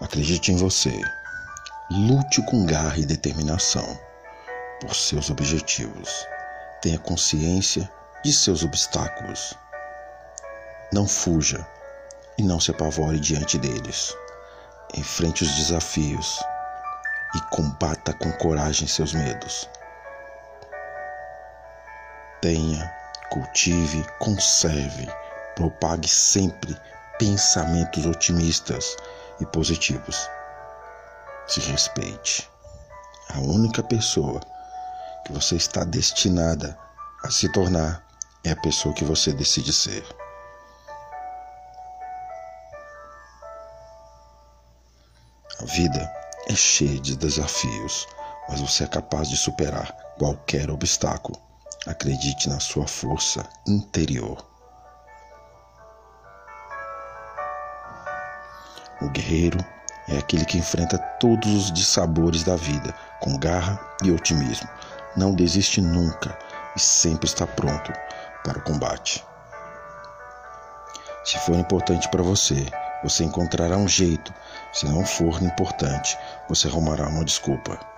Acredite em você. Lute com garra e determinação por seus objetivos. Tenha consciência de seus obstáculos. Não fuja e não se apavore diante deles. Enfrente os desafios e combata com coragem seus medos. Tenha, cultive, conserve, propague sempre pensamentos otimistas e positivos. Se respeite. A única pessoa que você está destinada a se tornar é a pessoa que você decide ser. A vida é cheia de desafios, mas você é capaz de superar qualquer obstáculo. Acredite na sua força interior. O guerreiro é aquele que enfrenta todos os dissabores da vida com garra e otimismo. Não desiste nunca e sempre está pronto para o combate. Se for importante para você, você encontrará um jeito. Se não for importante, você arrumará uma desculpa.